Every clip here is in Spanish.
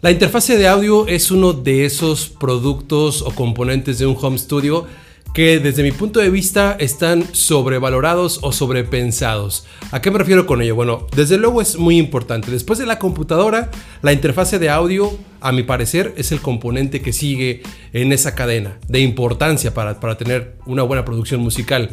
La interfase de audio es uno de esos productos o componentes de un home studio que desde mi punto de vista están sobrevalorados o sobrepensados. ¿A qué me refiero con ello? Bueno, desde luego es muy importante. Después de la computadora, la interfase de audio, a mi parecer, es el componente que sigue en esa cadena de importancia para, para tener una buena producción musical.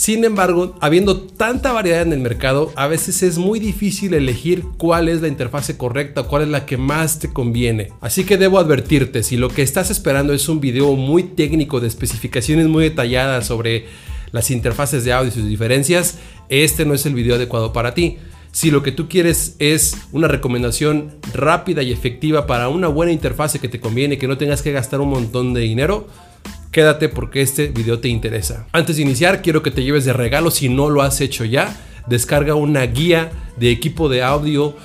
Sin embargo, habiendo tanta variedad en el mercado, a veces es muy difícil elegir cuál es la interfase correcta, cuál es la que más te conviene. Así que debo advertirte, si lo que estás esperando es un video muy técnico de especificaciones muy detalladas sobre las interfaces de audio y sus diferencias, este no es el video adecuado para ti. Si lo que tú quieres es una recomendación rápida y efectiva para una buena interfase que te conviene, que no tengas que gastar un montón de dinero, quédate porque este video te interesa. Antes de iniciar, quiero que te lleves de regalo, si no lo has hecho ya, descarga una guía de equipo de audio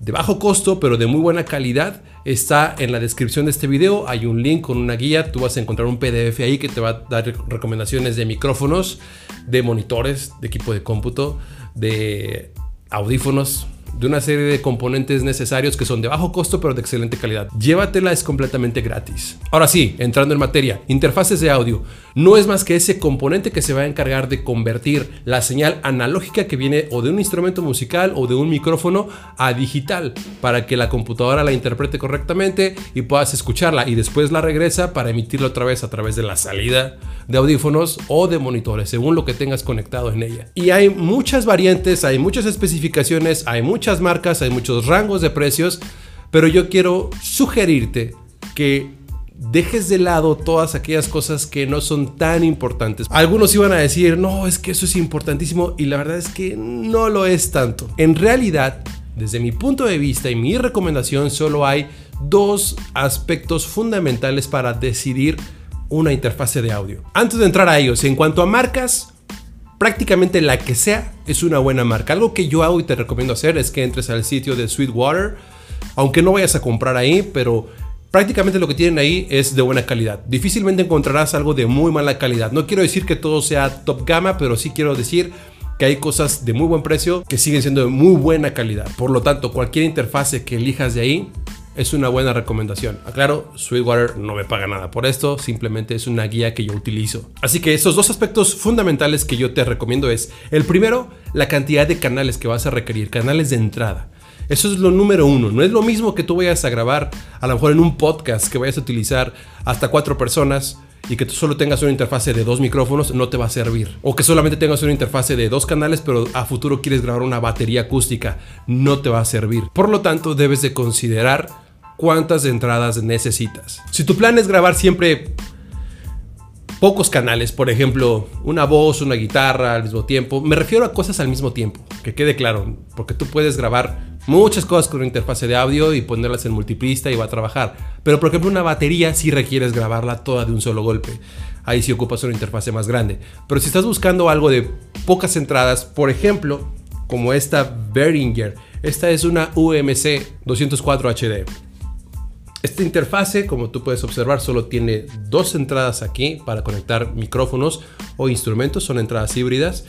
de bajo costo, pero de muy buena calidad. Está en la descripción de este video, hay un link con una guía, tú vas a encontrar un PDF ahí que te va a dar recomendaciones de micrófonos, de monitores, de equipo de cómputo, de audífonos, de una serie de componentes necesarios que son de bajo costo pero de excelente calidad. Llévatela, es completamente gratis. Ahora sí, entrando en materia, interfaces de audio. No es más que ese componente que se va a encargar de convertir la señal analógica que viene o de un instrumento musical o de un micrófono a digital para que la computadora la interprete correctamente y puedas escucharla y después la regresa para emitirla otra vez a través de la salida de audífonos o de monitores, según lo que tengas conectado en ella. Y hay muchas variantes, hay muchas especificaciones, hay muchas marcas, hay muchos rangos de precios, pero yo quiero sugerirte que dejes de lado todas aquellas cosas que no son tan importantes. Algunos iban a decir, no, es que eso es importantísimo y la verdad es que no lo es tanto. En realidad, desde mi punto de vista y mi recomendación, solo hay dos aspectos fundamentales para decidir una interfase de audio. Antes de entrar a ellos, en cuanto a marcas, prácticamente la que sea es una buena marca. Algo que yo hago y te recomiendo hacer es que entres al sitio de Sweetwater, aunque no vayas a comprar ahí, pero prácticamente lo que tienen ahí es de buena calidad. Difícilmente encontrarás algo de muy mala calidad. No quiero decir que todo sea top gama, pero sí quiero decir que hay cosas de muy buen precio que siguen siendo de muy buena calidad. Por lo tanto, cualquier interfase que elijas de ahí es una buena recomendación. Aclaro, Sweetwater no me paga nada por esto, simplemente es una guía que yo utilizo. Así que esos dos aspectos fundamentales que yo te recomiendo es, el primero, la cantidad de canales que vas a requerir, canales de entrada. Eso es lo número uno. No es lo mismo que tú vayas a grabar, a lo mejor en un podcast que vayas a utilizar hasta cuatro personas y que tú solo tengas una interfase de dos micrófonos, no te va a servir. O que solamente tengas una interfase de dos canales, pero a futuro quieres grabar una batería acústica, no te va a servir. Por lo tanto, debes de considerar cuántas entradas necesitas. Si tu plan es grabar siempre pocos canales, por ejemplo, una voz, una guitarra al mismo tiempo, me refiero a cosas al mismo tiempo, que quede claro, porque tú puedes grabar muchas cosas con una interfase de audio y ponerlas en multipista y va a trabajar. Pero por ejemplo, una batería sí requieres grabarla toda de un solo golpe. Ahí sí ocupas una interfase más grande. Pero si estás buscando algo de pocas entradas, por ejemplo, como esta Behringer, esta es una UMC 204 HD. Esta interfase, como tú puedes observar, solo tiene dos entradas aquí para conectar micrófonos o instrumentos, son entradas híbridas.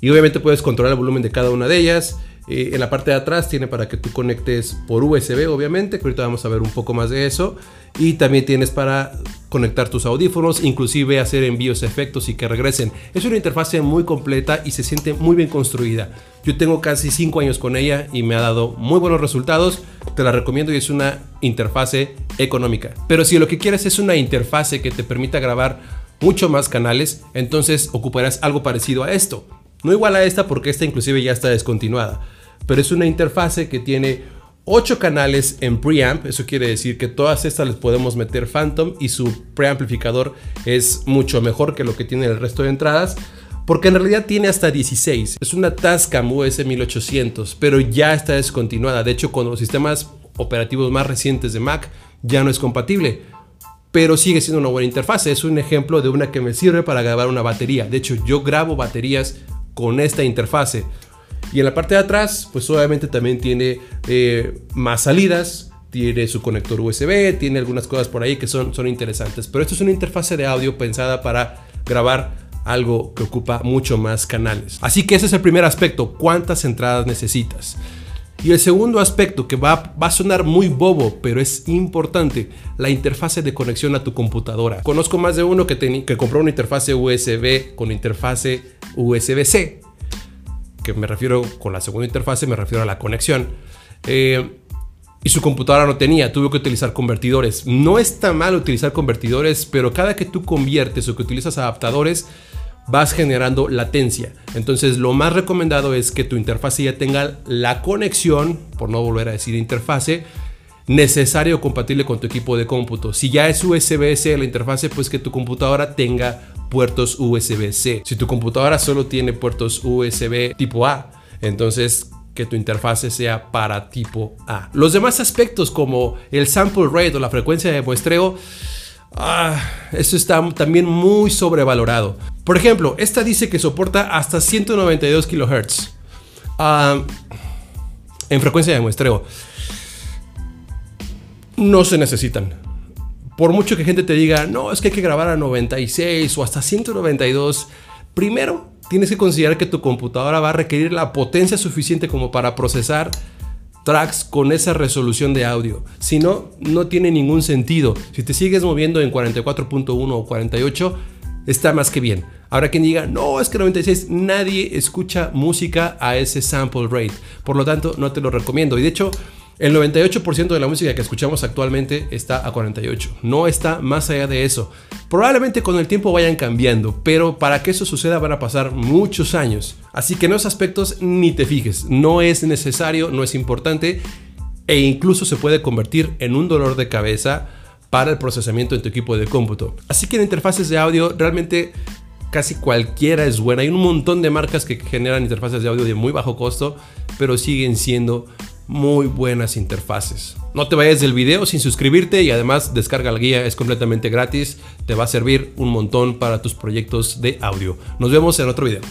Y obviamente puedes controlar el volumen de cada una de ellas. Eh, en la parte de atrás tiene para que tú conectes por USB, obviamente, que ahorita vamos a ver un poco más de eso. Y también tienes para conectar tus audífonos, inclusive hacer envíos, efectos y que regresen. Es una interfase muy completa y se siente muy bien construida. Yo tengo casi 5 años con ella y me ha dado muy buenos resultados. Te la recomiendo y es una interfase económica. Pero si lo que quieres es una interfase que te permita grabar mucho más canales, entonces ocuparás algo parecido a esto. No igual a esta porque esta inclusive ya está descontinuada, pero es una interfase que tiene 8 canales en preamp, eso quiere decir que todas estas les podemos meter Phantom y su preamplificador es mucho mejor que lo que tiene el resto de entradas, porque en realidad tiene hasta 16. Es una Tascam US 1800, pero ya está descontinuada. De hecho, con los sistemas operativos más recientes de Mac ya no es compatible, pero sigue siendo una buena interfase. Es un ejemplo de una que me sirve para grabar una batería. De hecho, yo grabo baterías con esta interfase. Y en la parte de atrás, pues obviamente también tiene eh, más salidas, tiene su conector USB, tiene algunas cosas por ahí que son, son interesantes. Pero esto es una interfase de audio pensada para grabar algo que ocupa mucho más canales. Así que ese es el primer aspecto, cuántas entradas necesitas. Y el segundo aspecto que va, va, a sonar muy bobo, pero es importante, la interfase de conexión a tu computadora. Conozco más de uno que, que compró una interfase USB con interfase USB-C, que me refiero con la segunda interfase, me refiero a la conexión. Eh, y su computadora no tenía, tuvo que utilizar convertidores. No está mal utilizar convertidores, pero cada que tú conviertes o que utilizas adaptadores, vas generando latencia. Entonces lo más recomendado es que tu interfase ya tenga la conexión, por no volver a decir interfase, necesaria o compatible con tu equipo de cómputo. Si ya es USB-C la interfase, pues que tu computadora tenga puertos USB-C. Si tu computadora solo tiene puertos USB tipo A, entonces que tu interfase sea para tipo A. Los demás aspectos como el sample rate o la frecuencia de muestreo, ah, eso está también muy sobrevalorado. Por ejemplo, esta dice que soporta hasta 192 kHz ah, en frecuencia de muestreo. No se necesitan. Por mucho que gente te diga, no, es que hay que grabar a 96 o hasta 192, primero tienes que considerar que tu computadora va a requerir la potencia suficiente como para procesar tracks con esa resolución de audio. Si no, no tiene ningún sentido. Si te sigues moviendo en 44.1 o 48, está más que bien. Ahora quien diga, no, es que 96, nadie escucha música a ese sample rate. Por lo tanto, no te lo recomiendo. Y de hecho, el 98% de la música que escuchamos actualmente está a 48. No está más allá de eso. Probablemente con el tiempo vayan cambiando, pero para que eso suceda van a pasar muchos años. Así que en esos aspectos ni te fijes. No es necesario, no es importante e incluso se puede convertir en un dolor de cabeza para el procesamiento de tu equipo de cómputo. Así que en interfaces de audio realmente casi cualquiera es buena. Hay un montón de marcas que generan interfaces de audio de muy bajo costo, pero siguen siendo muy buenas interfaces. No te vayas del video sin suscribirte y además descarga la guía, es completamente gratis, te va a servir un montón para tus proyectos de audio. Nos vemos en otro video.